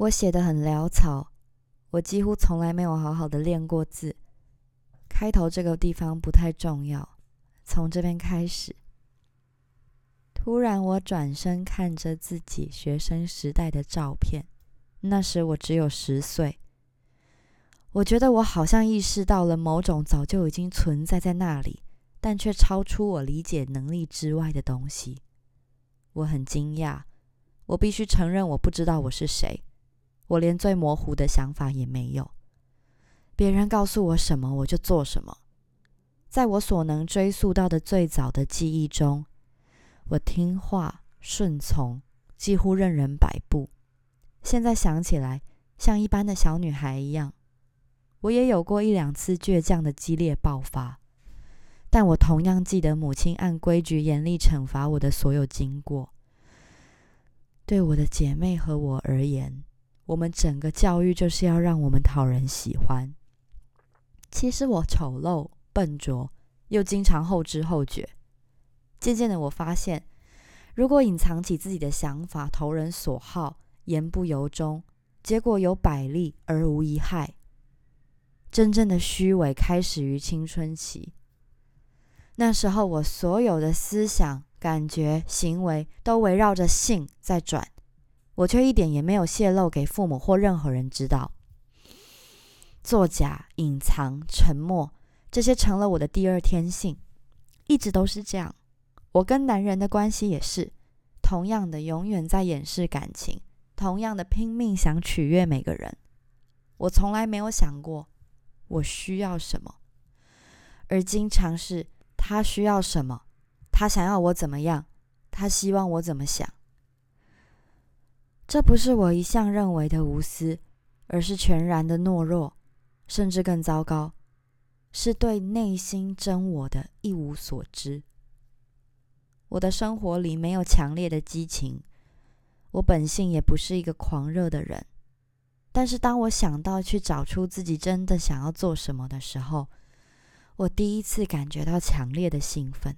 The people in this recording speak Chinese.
我写的很潦草，我几乎从来没有好好的练过字。开头这个地方不太重要，从这边开始。突然，我转身看着自己学生时代的照片，那时我只有十岁。我觉得我好像意识到了某种早就已经存在在那里，但却超出我理解能力之外的东西。我很惊讶，我必须承认，我不知道我是谁，我连最模糊的想法也没有。别人告诉我什么，我就做什么。在我所能追溯到的最早的记忆中。我听话顺从，几乎任人摆布。现在想起来，像一般的小女孩一样。我也有过一两次倔强的激烈爆发，但我同样记得母亲按规矩严厉惩罚我的所有经过。对我的姐妹和我而言，我们整个教育就是要让我们讨人喜欢。其实我丑陋、笨拙，又经常后知后觉。渐渐的，我发现，如果隐藏起自己的想法，投人所好，言不由衷，结果有百利而无一害。真正的虚伪开始于青春期。那时候，我所有的思想、感觉、行为都围绕着性在转，我却一点也没有泄露给父母或任何人知道。作假、隐藏、沉默，这些成了我的第二天性，一直都是这样。我跟男人的关系也是同样的，永远在掩饰感情，同样的拼命想取悦每个人。我从来没有想过我需要什么，而经常是他需要什么，他想要我怎么样，他希望我怎么想。这不是我一向认为的无私，而是全然的懦弱，甚至更糟糕，是对内心真我的一无所知。我的生活里没有强烈的激情，我本性也不是一个狂热的人。但是当我想到去找出自己真的想要做什么的时候，我第一次感觉到强烈的兴奋。